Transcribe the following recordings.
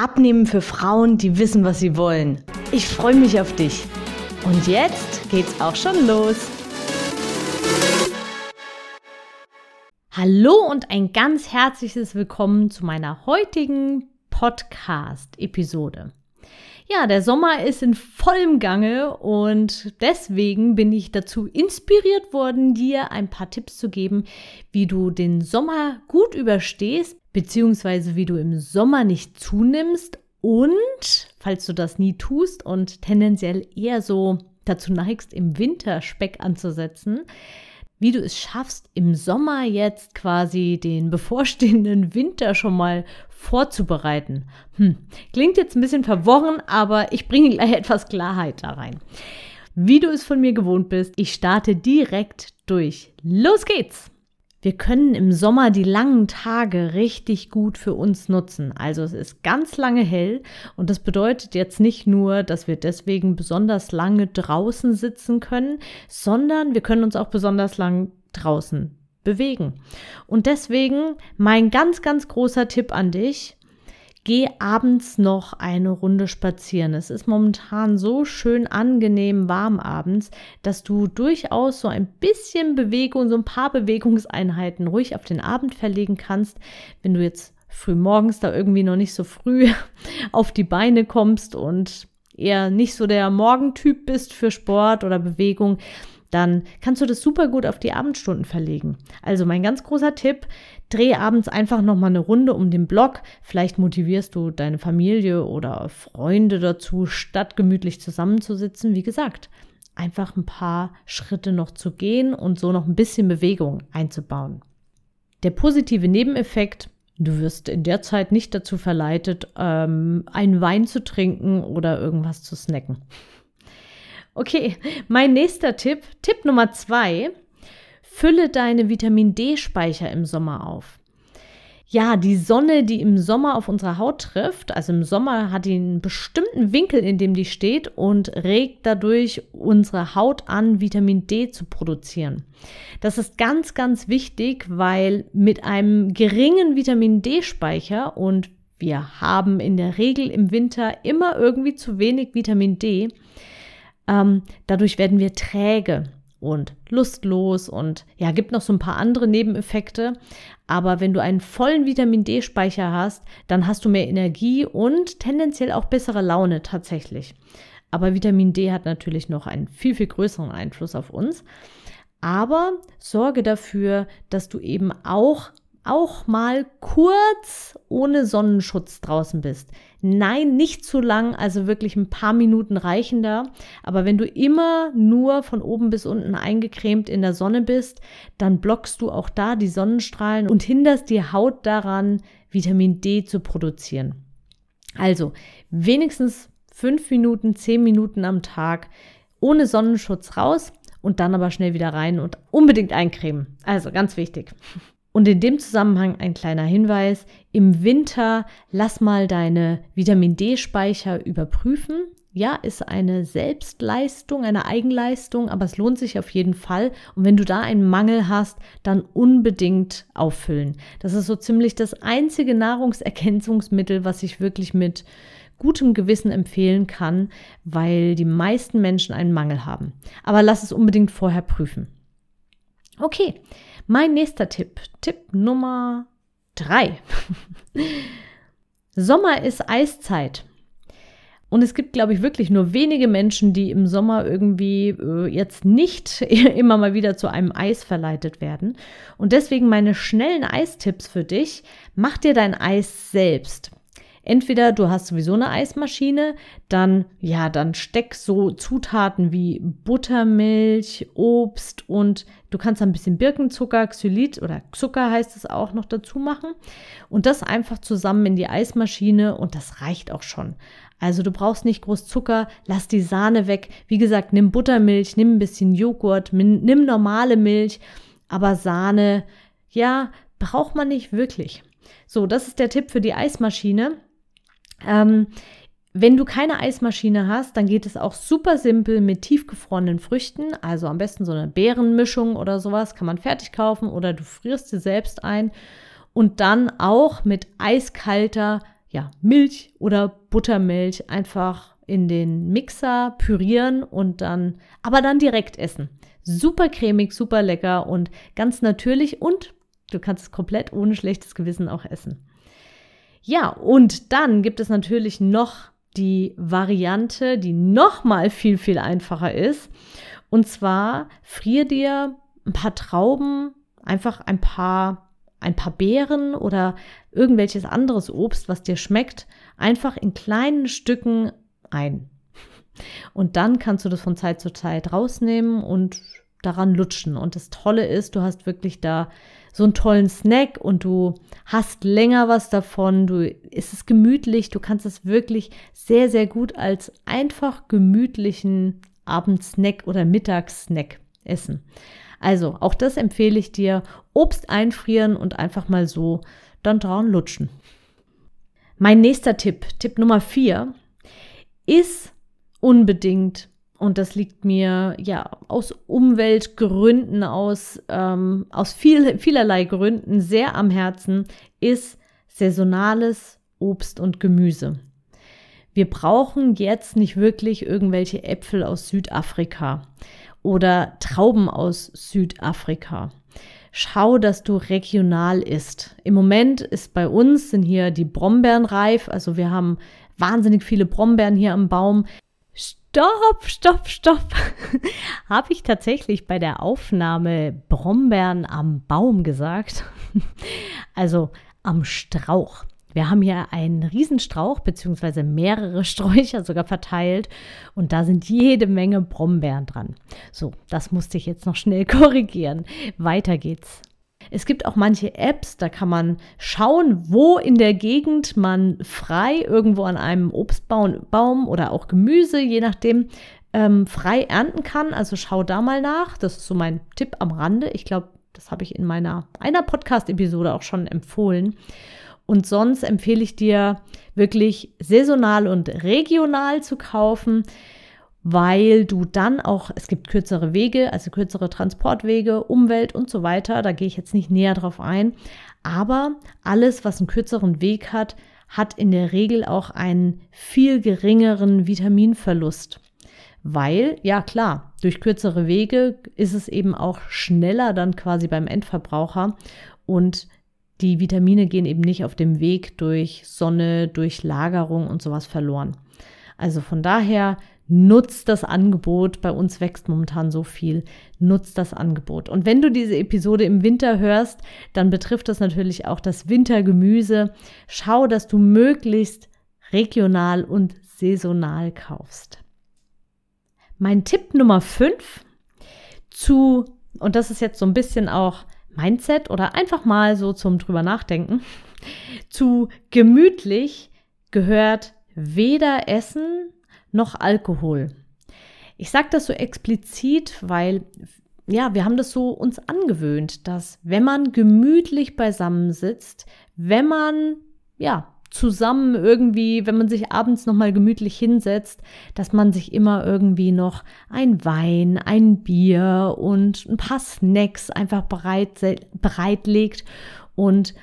Abnehmen für Frauen, die wissen, was sie wollen. Ich freue mich auf dich. Und jetzt geht's auch schon los. Hallo und ein ganz herzliches Willkommen zu meiner heutigen Podcast-Episode. Ja, der Sommer ist in vollem Gange und deswegen bin ich dazu inspiriert worden, dir ein paar Tipps zu geben, wie du den Sommer gut überstehst, beziehungsweise wie du im Sommer nicht zunimmst und, falls du das nie tust und tendenziell eher so dazu neigst, im Winter Speck anzusetzen, wie du es schaffst, im Sommer jetzt quasi den bevorstehenden Winter schon mal vorzubereiten. Hm, klingt jetzt ein bisschen verworren, aber ich bringe gleich etwas Klarheit da rein. Wie du es von mir gewohnt bist, ich starte direkt durch. Los geht's! Wir können im Sommer die langen Tage richtig gut für uns nutzen. Also es ist ganz lange hell und das bedeutet jetzt nicht nur, dass wir deswegen besonders lange draußen sitzen können, sondern wir können uns auch besonders lang draußen bewegen. Und deswegen mein ganz, ganz großer Tipp an dich, geh abends noch eine Runde spazieren. Es ist momentan so schön angenehm warm abends, dass du durchaus so ein bisschen Bewegung, so ein paar Bewegungseinheiten ruhig auf den Abend verlegen kannst, wenn du jetzt früh morgens da irgendwie noch nicht so früh auf die Beine kommst und eher nicht so der Morgentyp bist für Sport oder Bewegung, dann kannst du das super gut auf die Abendstunden verlegen. Also mein ganz großer Tipp, dreh abends einfach noch mal eine Runde um den Block. Vielleicht motivierst du deine Familie oder Freunde dazu, statt gemütlich zusammenzusitzen. Wie gesagt, einfach ein paar Schritte noch zu gehen und so noch ein bisschen Bewegung einzubauen. Der positive Nebeneffekt, du wirst in der Zeit nicht dazu verleitet, ähm, einen Wein zu trinken oder irgendwas zu snacken. Okay, mein nächster Tipp, Tipp Nummer zwei, fülle deine Vitamin D-Speicher im Sommer auf. Ja, die Sonne, die im Sommer auf unsere Haut trifft, also im Sommer hat die einen bestimmten Winkel, in dem die steht und regt dadurch unsere Haut an, Vitamin D zu produzieren. Das ist ganz, ganz wichtig, weil mit einem geringen Vitamin D-Speicher und wir haben in der Regel im Winter immer irgendwie zu wenig Vitamin D, ähm, dadurch werden wir träge und lustlos und ja, gibt noch so ein paar andere Nebeneffekte. Aber wenn du einen vollen Vitamin D-Speicher hast, dann hast du mehr Energie und tendenziell auch bessere Laune tatsächlich. Aber Vitamin D hat natürlich noch einen viel, viel größeren Einfluss auf uns. Aber sorge dafür, dass du eben auch auch mal kurz ohne Sonnenschutz draußen bist. Nein, nicht zu lang, also wirklich ein paar Minuten reichen da. Aber wenn du immer nur von oben bis unten eingecremt in der Sonne bist, dann blockst du auch da die Sonnenstrahlen und hinderst die Haut daran, Vitamin D zu produzieren. Also wenigstens fünf Minuten, zehn Minuten am Tag ohne Sonnenschutz raus und dann aber schnell wieder rein und unbedingt eincremen. Also ganz wichtig. Und in dem Zusammenhang ein kleiner Hinweis. Im Winter lass mal deine Vitamin D-Speicher überprüfen. Ja, ist eine Selbstleistung, eine Eigenleistung, aber es lohnt sich auf jeden Fall. Und wenn du da einen Mangel hast, dann unbedingt auffüllen. Das ist so ziemlich das einzige Nahrungsergänzungsmittel, was ich wirklich mit gutem Gewissen empfehlen kann, weil die meisten Menschen einen Mangel haben. Aber lass es unbedingt vorher prüfen. Okay, mein nächster Tipp, Tipp Nummer drei. Sommer ist Eiszeit. Und es gibt, glaube ich, wirklich nur wenige Menschen, die im Sommer irgendwie äh, jetzt nicht immer mal wieder zu einem Eis verleitet werden. Und deswegen meine schnellen Eistipps für dich. Mach dir dein Eis selbst. Entweder du hast sowieso eine Eismaschine, dann ja, dann steck so Zutaten wie Buttermilch, Obst und du kannst ein bisschen Birkenzucker, Xylit oder Zucker heißt es auch noch dazu machen und das einfach zusammen in die Eismaschine und das reicht auch schon. Also du brauchst nicht groß Zucker, lass die Sahne weg. Wie gesagt, nimm Buttermilch, nimm ein bisschen Joghurt, nimm normale Milch, aber Sahne, ja, braucht man nicht wirklich. So, das ist der Tipp für die Eismaschine. Ähm, wenn du keine Eismaschine hast, dann geht es auch super simpel mit tiefgefrorenen Früchten. Also am besten so eine Beerenmischung oder sowas kann man fertig kaufen oder du frierst sie selbst ein. Und dann auch mit eiskalter ja, Milch oder Buttermilch einfach in den Mixer pürieren und dann, aber dann direkt essen. Super cremig, super lecker und ganz natürlich und du kannst es komplett ohne schlechtes Gewissen auch essen. Ja, und dann gibt es natürlich noch die Variante, die noch mal viel, viel einfacher ist. Und zwar frier dir ein paar Trauben, einfach ein paar, ein paar Beeren oder irgendwelches anderes Obst, was dir schmeckt, einfach in kleinen Stücken ein. Und dann kannst du das von Zeit zu Zeit rausnehmen und daran lutschen. Und das Tolle ist, du hast wirklich da so einen tollen Snack und du hast länger was davon. Du ist es gemütlich, du kannst es wirklich sehr sehr gut als einfach gemütlichen Abendsnack oder Mittagssnack essen. Also, auch das empfehle ich dir. Obst einfrieren und einfach mal so dann dran lutschen. Mein nächster Tipp, Tipp Nummer 4, ist unbedingt und das liegt mir ja aus Umweltgründen, aus, ähm, aus viel, vielerlei Gründen sehr am Herzen, ist saisonales Obst und Gemüse. Wir brauchen jetzt nicht wirklich irgendwelche Äpfel aus Südafrika oder Trauben aus Südafrika. Schau, dass du regional isst. Im Moment ist bei uns sind hier die Brombeeren reif, also wir haben wahnsinnig viele Brombeeren hier am Baum stopp, stopp, stopp. Habe ich tatsächlich bei der Aufnahme Brombeeren am Baum gesagt? also am Strauch. Wir haben hier einen Riesenstrauch beziehungsweise mehrere Sträucher sogar verteilt und da sind jede Menge Brombeeren dran. So, das musste ich jetzt noch schnell korrigieren. Weiter geht's. Es gibt auch manche Apps, da kann man schauen, wo in der Gegend man frei irgendwo an einem Obstbaum oder auch Gemüse, je nachdem, ähm, frei ernten kann. Also schau da mal nach. Das ist so mein Tipp am Rande. Ich glaube, das habe ich in meiner einer Podcast-Episode auch schon empfohlen. Und sonst empfehle ich dir wirklich saisonal und regional zu kaufen weil du dann auch, es gibt kürzere Wege, also kürzere Transportwege, Umwelt und so weiter. Da gehe ich jetzt nicht näher drauf ein. Aber alles, was einen kürzeren Weg hat, hat in der Regel auch einen viel geringeren Vitaminverlust. Weil, ja klar, durch kürzere Wege ist es eben auch schneller dann quasi beim Endverbraucher und die Vitamine gehen eben nicht auf dem Weg durch Sonne, durch Lagerung und sowas verloren. Also von daher nutzt das Angebot. Bei uns wächst momentan so viel. Nutzt das Angebot. Und wenn du diese Episode im Winter hörst, dann betrifft das natürlich auch das Wintergemüse. Schau, dass du möglichst regional und saisonal kaufst. Mein Tipp Nummer 5 zu, und das ist jetzt so ein bisschen auch Mindset oder einfach mal so zum drüber nachdenken, zu gemütlich gehört weder Essen noch Alkohol. Ich sage das so explizit, weil ja, wir haben das so uns angewöhnt, dass wenn man gemütlich beisammen sitzt, wenn man ja zusammen irgendwie, wenn man sich abends noch mal gemütlich hinsetzt, dass man sich immer irgendwie noch ein Wein, ein Bier und ein paar Snacks einfach bereit bereitlegt und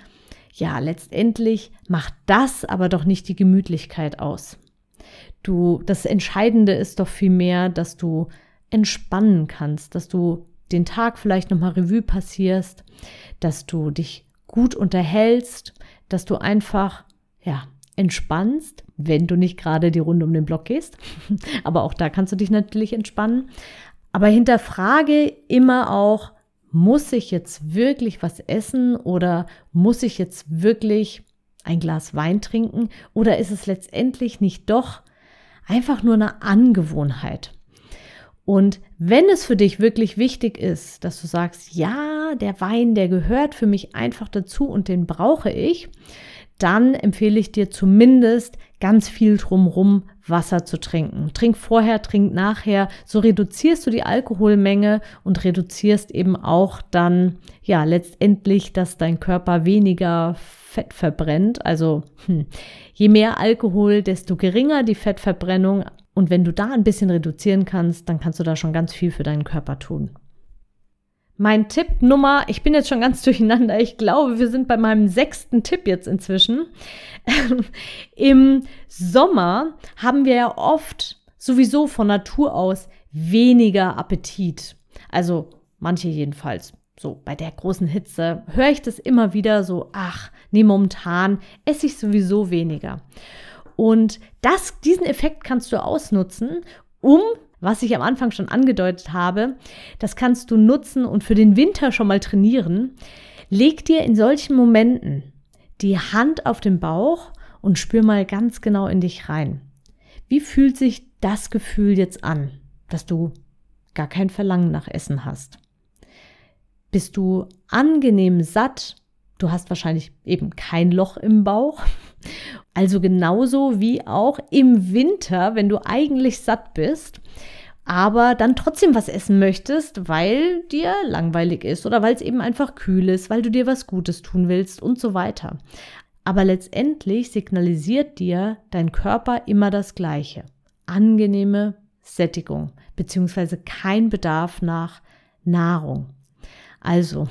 ja, letztendlich macht das aber doch nicht die Gemütlichkeit aus. Du, das Entscheidende ist doch vielmehr, dass du entspannen kannst, dass du den Tag vielleicht nochmal Revue passierst, dass du dich gut unterhältst, dass du einfach, ja, entspannst, wenn du nicht gerade die Runde um den Block gehst. Aber auch da kannst du dich natürlich entspannen. Aber hinterfrage immer auch, muss ich jetzt wirklich was essen oder muss ich jetzt wirklich ein Glas Wein trinken oder ist es letztendlich nicht doch einfach nur eine Angewohnheit. Und wenn es für dich wirklich wichtig ist, dass du sagst, ja, der Wein, der gehört für mich einfach dazu und den brauche ich, dann empfehle ich dir zumindest ganz viel drumrum Wasser zu trinken. Trink vorher, trink nachher. So reduzierst du die Alkoholmenge und reduzierst eben auch dann, ja, letztendlich, dass dein Körper weniger Fett verbrennt. Also, hm, je mehr Alkohol, desto geringer die Fettverbrennung. Und wenn du da ein bisschen reduzieren kannst, dann kannst du da schon ganz viel für deinen Körper tun. Mein Tipp Nummer, ich bin jetzt schon ganz durcheinander, ich glaube, wir sind bei meinem sechsten Tipp jetzt inzwischen. Im Sommer haben wir ja oft sowieso von Natur aus weniger Appetit. Also manche jedenfalls. So bei der großen Hitze höre ich das immer wieder so, ach, nee, momentan esse ich sowieso weniger. Und das, diesen Effekt kannst du ausnutzen, um was ich am Anfang schon angedeutet habe, das kannst du nutzen und für den Winter schon mal trainieren. Leg dir in solchen Momenten die Hand auf den Bauch und spür mal ganz genau in dich rein. Wie fühlt sich das Gefühl jetzt an, dass du gar kein Verlangen nach Essen hast? Bist du angenehm satt? Du hast wahrscheinlich eben kein Loch im Bauch. Also genauso wie auch im Winter, wenn du eigentlich satt bist, aber dann trotzdem was essen möchtest, weil dir langweilig ist oder weil es eben einfach kühl ist, weil du dir was Gutes tun willst und so weiter. Aber letztendlich signalisiert dir dein Körper immer das Gleiche. Angenehme Sättigung beziehungsweise kein Bedarf nach Nahrung. Also,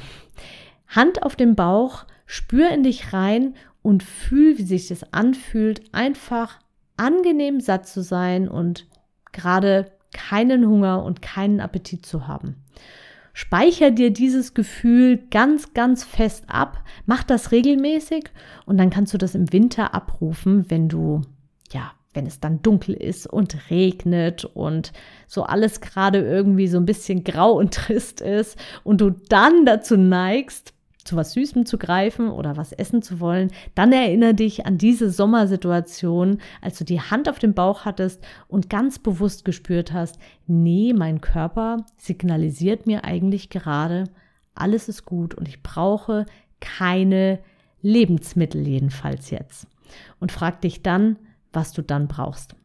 Hand auf den Bauch, spür in dich rein und fühl, wie sich das anfühlt, einfach angenehm satt zu sein und gerade keinen Hunger und keinen Appetit zu haben. Speicher dir dieses Gefühl ganz, ganz fest ab, mach das regelmäßig und dann kannst du das im Winter abrufen, wenn du, ja, wenn es dann dunkel ist und regnet und so alles gerade irgendwie so ein bisschen grau und trist ist und du dann dazu neigst, zu was Süßem zu greifen oder was essen zu wollen, dann erinnere dich an diese Sommersituation, als du die Hand auf dem Bauch hattest und ganz bewusst gespürt hast, nee, mein Körper signalisiert mir eigentlich gerade, alles ist gut und ich brauche keine Lebensmittel jedenfalls jetzt. Und frag dich dann, was du dann brauchst.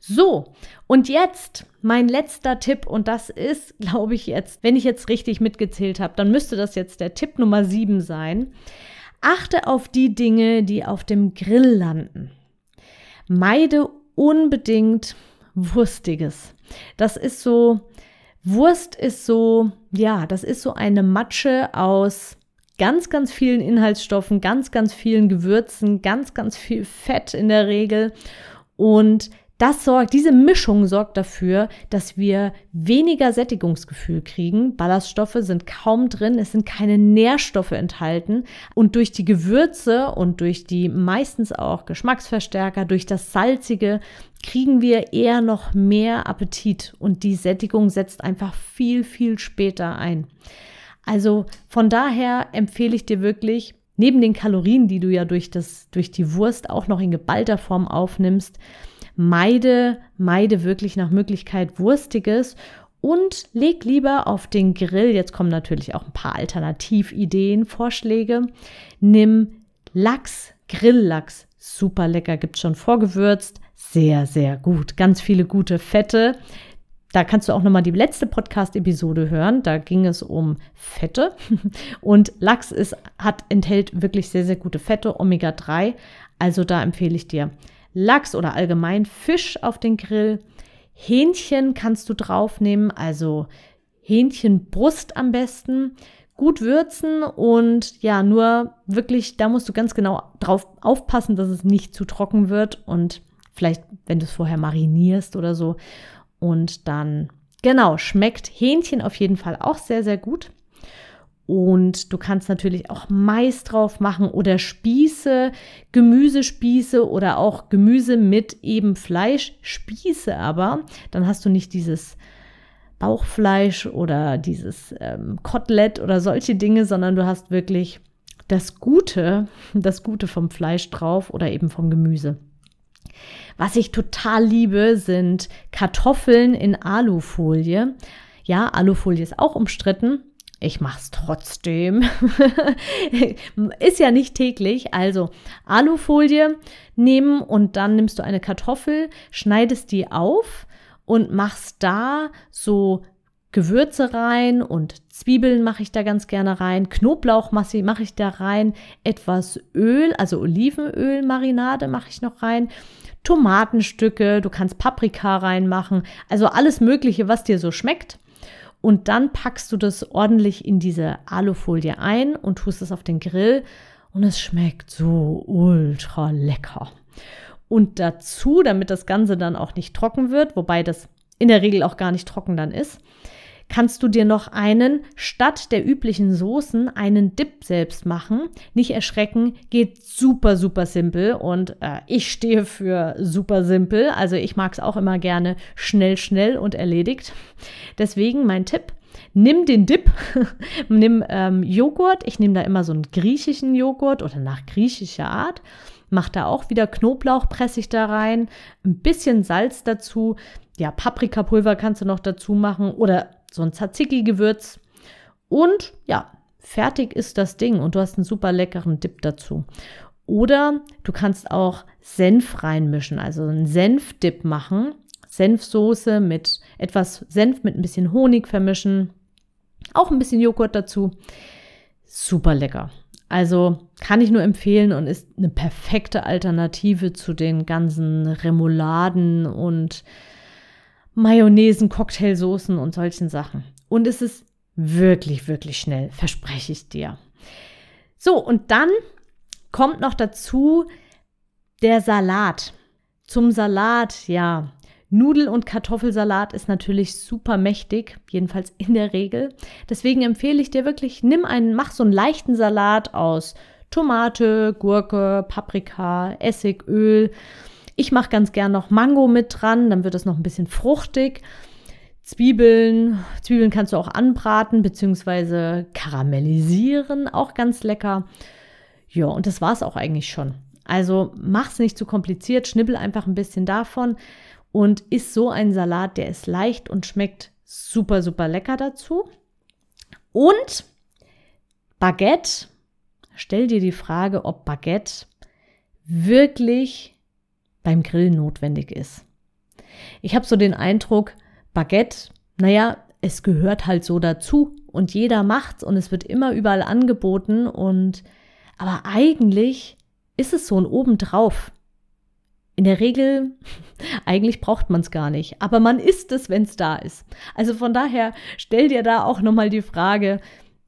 So, und jetzt mein letzter Tipp, und das ist, glaube ich, jetzt, wenn ich jetzt richtig mitgezählt habe, dann müsste das jetzt der Tipp Nummer 7 sein. Achte auf die Dinge, die auf dem Grill landen. Meide unbedingt Wurstiges. Das ist so, Wurst ist so, ja, das ist so eine Matsche aus ganz, ganz vielen Inhaltsstoffen, ganz, ganz vielen Gewürzen, ganz, ganz viel Fett in der Regel. Und das sorgt, diese Mischung sorgt dafür, dass wir weniger Sättigungsgefühl kriegen. Ballaststoffe sind kaum drin, es sind keine Nährstoffe enthalten. Und durch die Gewürze und durch die meistens auch Geschmacksverstärker, durch das Salzige, kriegen wir eher noch mehr Appetit. Und die Sättigung setzt einfach viel, viel später ein. Also von daher empfehle ich dir wirklich, neben den Kalorien, die du ja durch, das, durch die Wurst auch noch in geballter Form aufnimmst, meide, meide wirklich nach Möglichkeit Wurstiges und leg lieber auf den Grill. Jetzt kommen natürlich auch ein paar Alternativideen, Vorschläge. Nimm Lachs, Grilllachs. Super lecker, gibt schon vorgewürzt. Sehr, sehr gut. Ganz viele gute Fette. Da kannst du auch nochmal die letzte Podcast-Episode hören. Da ging es um Fette. Und Lachs ist, hat, enthält wirklich sehr, sehr gute Fette, Omega-3. Also da empfehle ich dir Lachs oder allgemein Fisch auf den Grill. Hähnchen kannst du draufnehmen, also Hähnchenbrust am besten. Gut würzen und ja, nur wirklich, da musst du ganz genau drauf aufpassen, dass es nicht zu trocken wird und vielleicht, wenn du es vorher marinierst oder so. Und dann, genau, schmeckt Hähnchen auf jeden Fall auch sehr, sehr gut. Und du kannst natürlich auch Mais drauf machen oder Spieße, Gemüsespieße oder auch Gemüse mit eben Fleischspieße aber. Dann hast du nicht dieses Bauchfleisch oder dieses ähm, Kotelett oder solche Dinge, sondern du hast wirklich das Gute, das Gute vom Fleisch drauf oder eben vom Gemüse. Was ich total liebe, sind Kartoffeln in Alufolie. Ja, Alufolie ist auch umstritten, ich mache es trotzdem. ist ja nicht täglich. Also Alufolie nehmen und dann nimmst du eine Kartoffel, schneidest die auf und machst da so Gewürze rein und Zwiebeln mache ich da ganz gerne rein, Knoblauchmasse mache ich da rein, etwas Öl, also Olivenöl Marinade mache ich noch rein, Tomatenstücke, du kannst Paprika reinmachen, also alles mögliche, was dir so schmeckt. Und dann packst du das ordentlich in diese Alufolie ein und tust es auf den Grill und es schmeckt so ultra lecker. Und dazu, damit das Ganze dann auch nicht trocken wird, wobei das in der Regel auch gar nicht trocken dann ist, kannst du dir noch einen, statt der üblichen Soßen, einen Dip selbst machen. Nicht erschrecken, geht super, super simpel und äh, ich stehe für super simpel. Also ich mag es auch immer gerne schnell, schnell und erledigt. Deswegen mein Tipp, nimm den Dip, nimm ähm, Joghurt. Ich nehme da immer so einen griechischen Joghurt oder nach griechischer Art. Mach da auch wieder Knoblauch, presse ich da rein, ein bisschen Salz dazu. Ja, Paprikapulver kannst du noch dazu machen oder so ein Tzatziki-Gewürz. Und ja, fertig ist das Ding und du hast einen super leckeren Dip dazu. Oder du kannst auch Senf reinmischen, also einen Senfdip machen. Senfsoße mit etwas Senf mit ein bisschen Honig vermischen. Auch ein bisschen Joghurt dazu. Super lecker. Also kann ich nur empfehlen und ist eine perfekte Alternative zu den ganzen Remouladen und Mayonnaisen, Cocktailsoßen und solchen Sachen. Und es ist wirklich, wirklich schnell, verspreche ich dir. So, und dann kommt noch dazu der Salat. Zum Salat, ja. Nudel- und Kartoffelsalat ist natürlich super mächtig, jedenfalls in der Regel. Deswegen empfehle ich dir wirklich, nimm einen, mach so einen leichten Salat aus Tomate, Gurke, Paprika, Essig, Öl ich mache ganz gern noch Mango mit dran, dann wird es noch ein bisschen fruchtig. Zwiebeln, Zwiebeln kannst du auch anbraten bzw. karamellisieren, auch ganz lecker. Ja, und das war es auch eigentlich schon. Also mach es nicht zu kompliziert, schnibbel einfach ein bisschen davon und isst so ein Salat, der ist leicht und schmeckt super, super lecker dazu. Und Baguette, stell dir die Frage, ob Baguette wirklich beim Grillen notwendig ist. Ich habe so den Eindruck, Baguette, naja, es gehört halt so dazu und jeder macht's und es wird immer überall angeboten und aber eigentlich ist es so ein obendrauf. In der Regel, eigentlich braucht man es gar nicht, aber man isst es, wenn es da ist. Also von daher stell dir da auch nochmal die Frage,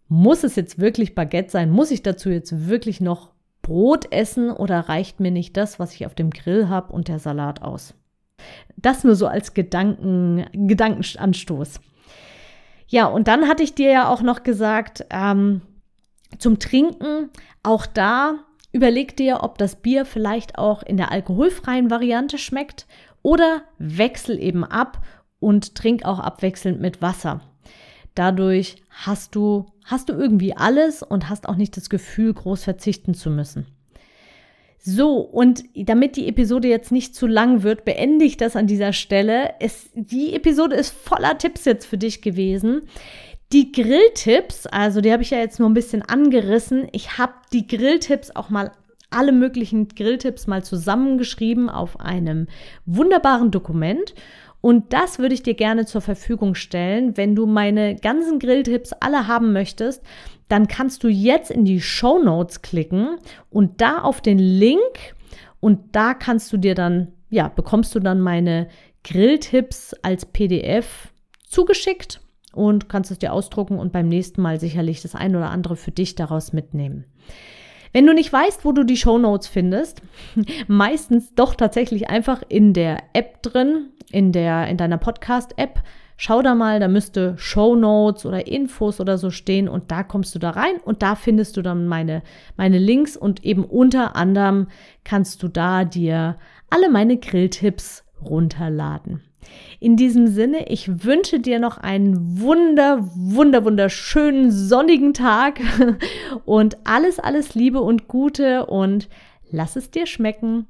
muss es jetzt wirklich Baguette sein? Muss ich dazu jetzt wirklich noch Brot essen oder reicht mir nicht das, was ich auf dem Grill habe und der Salat aus? Das nur so als Gedanken, Gedankenanstoß. Ja, und dann hatte ich dir ja auch noch gesagt, ähm, zum Trinken, auch da überleg dir, ob das Bier vielleicht auch in der alkoholfreien Variante schmeckt oder wechsel eben ab und trink auch abwechselnd mit Wasser. Dadurch hast du, hast du irgendwie alles und hast auch nicht das Gefühl, groß verzichten zu müssen. So, und damit die Episode jetzt nicht zu lang wird, beende ich das an dieser Stelle. Es, die Episode ist voller Tipps jetzt für dich gewesen. Die Grilltipps, also die habe ich ja jetzt nur ein bisschen angerissen. Ich habe die Grilltipps auch mal alle möglichen Grilltipps mal zusammengeschrieben auf einem wunderbaren Dokument. Und das würde ich dir gerne zur Verfügung stellen. Wenn du meine ganzen Grilltipps alle haben möchtest, dann kannst du jetzt in die Show Notes klicken und da auf den Link und da kannst du dir dann, ja, bekommst du dann meine Grilltipps als PDF zugeschickt und kannst es dir ausdrucken und beim nächsten Mal sicherlich das ein oder andere für dich daraus mitnehmen. Wenn du nicht weißt, wo du die Show Notes findest, meistens doch tatsächlich einfach in der App drin, in der in deiner Podcast App. Schau da mal, da müsste Show Notes oder Infos oder so stehen und da kommst du da rein und da findest du dann meine meine Links und eben unter anderem kannst du da dir alle meine Grilltipps runterladen. In diesem Sinne, ich wünsche dir noch einen wunder, wunder, wunderschönen sonnigen Tag und alles, alles Liebe und Gute und lass es dir schmecken.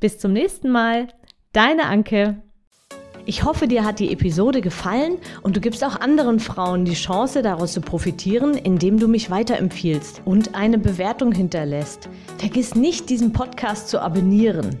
Bis zum nächsten Mal. Deine Anke. Ich hoffe, dir hat die Episode gefallen und du gibst auch anderen Frauen die Chance, daraus zu profitieren, indem du mich weiterempfiehlst und eine Bewertung hinterlässt. Vergiss nicht, diesen Podcast zu abonnieren.